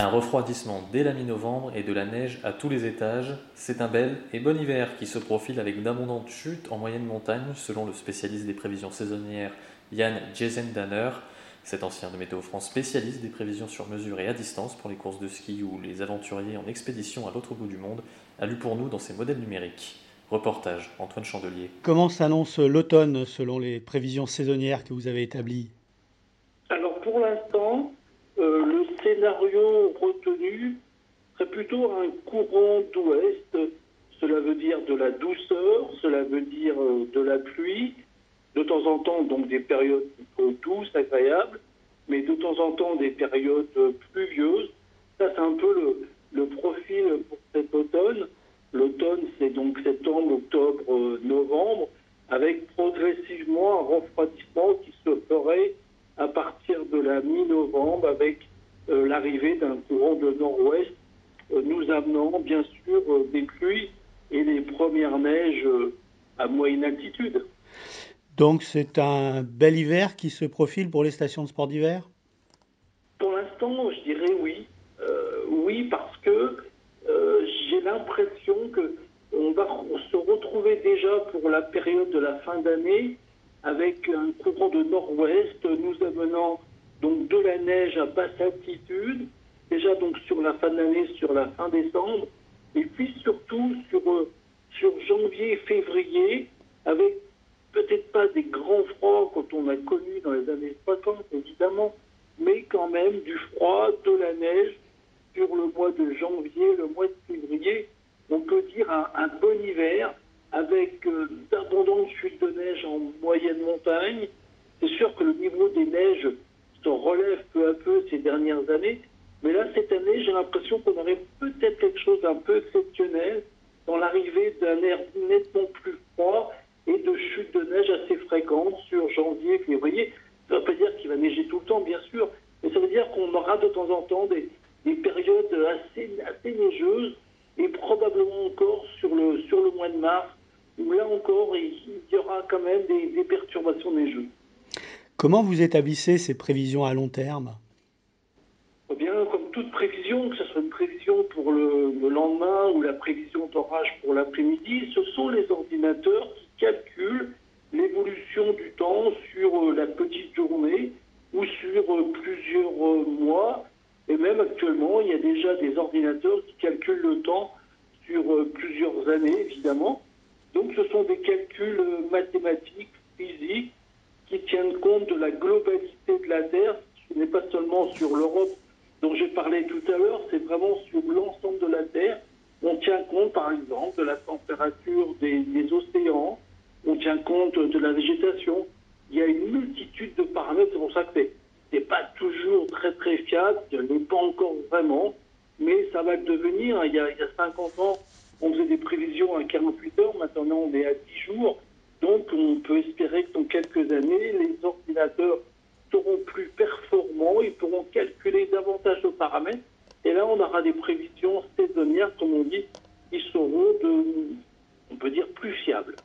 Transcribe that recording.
Un refroidissement dès la mi-novembre et de la neige à tous les étages, c'est un bel et bon hiver qui se profile avec d'abondantes chutes en moyenne montagne selon le spécialiste des prévisions saisonnières Yann Jezendaner. Cet ancien de Météo France spécialiste des prévisions sur mesure et à distance pour les courses de ski ou les aventuriers en expédition à l'autre bout du monde a lu pour nous dans ses modèles numériques. Reportage Antoine Chandelier. Comment s'annonce l'automne selon les prévisions saisonnières que vous avez établies? Alors pour l'instant, scénario retenu serait plutôt un courant d'ouest. Cela veut dire de la douceur, cela veut dire euh, de la pluie, de temps en temps donc des périodes douces, agréables, mais de temps en temps des périodes pluvieuses. Ça c'est un peu le, le profil pour cet automne. L'automne c'est donc septembre, octobre, novembre, avec progressivement un refroidissement qui se ferait à partir de la mi-novembre avec euh, l'arrivée d'un courant de nord-ouest euh, nous amenant bien sûr euh, des pluies et les premières neiges à moyenne altitude. Donc c'est un bel hiver qui se profile pour les stations de sport d'hiver? Pour l'instant, je dirais oui. oui, parce que j'ai l'impression que on va se retrouver déjà pour la période de la fin d'année avec un courant de nord-ouest nous amenant donc de la neige à basse altitude, déjà donc sur la fin de l'année, sur la fin décembre, et puis surtout sur, euh, sur janvier, février, avec peut-être pas des grands froids quand on a connu dans les années 60 évidemment, mais quand même du froid, de la neige sur le mois de janvier, le mois de février. On peut dire un, un bon hiver avec euh, d'abondantes chutes de neige en moyenne montagne. C'est sûr que le niveau des neiges se relève peu à peu ces dernières années, mais là, cette année, j'ai l'impression qu'on aurait peut-être quelque chose d'un peu exceptionnel dans l'arrivée d'un air nettement plus froid et de chutes de neige assez fréquentes sur janvier, février. Ça ne veut pas dire qu'il va neiger tout le temps, bien sûr, mais ça veut dire qu'on aura de temps en temps des, des périodes assez, assez neigeuses et probablement encore sur le, sur le mois de mars où là encore, il y aura quand même des, perturbations neigeuses. Comment vous établissez ces prévisions à long terme? Eh bien, comme toute prévision, que ce soit une prévision pour le, lendemain ou la prévision d'orage pour l'après-midi, ce sont les ordinateurs qui calculent l'évolution du temps sur euh, la petite journée ou sur euh, plusieurs euh, mois. Et même actuellement, il y a déjà des ordinateurs qui calculent le temps sur plusieurs années, évidemment. Donc ce sont des calculs mathématiques, qui tiennent compte de la globalité de la Terre. Ce n'est pas seulement sur l'Europe dont j'ai parlé tout à l'heure, c'est vraiment sur l'ensemble de la Terre. On tient compte, par exemple, de la température des, océans, on tient compte de la végétation. Il y a une multitude de paramètres, c'est pour ça que n'est pas toujours très très fiable, n'est pas encore vraiment, mais ça va le devenir. Il y a, il y a 50 ans, on faisait des prévisions à 48 heures, maintenant on est à 10 jours. Donc on peut espérer que dans quelques années, les ordinateurs seront plus performants, ils pourront calculer davantage de paramètres. Et là, on aura des prévisions saisonnières, comme on dit, qui seront, de, on peut dire, plus fiables.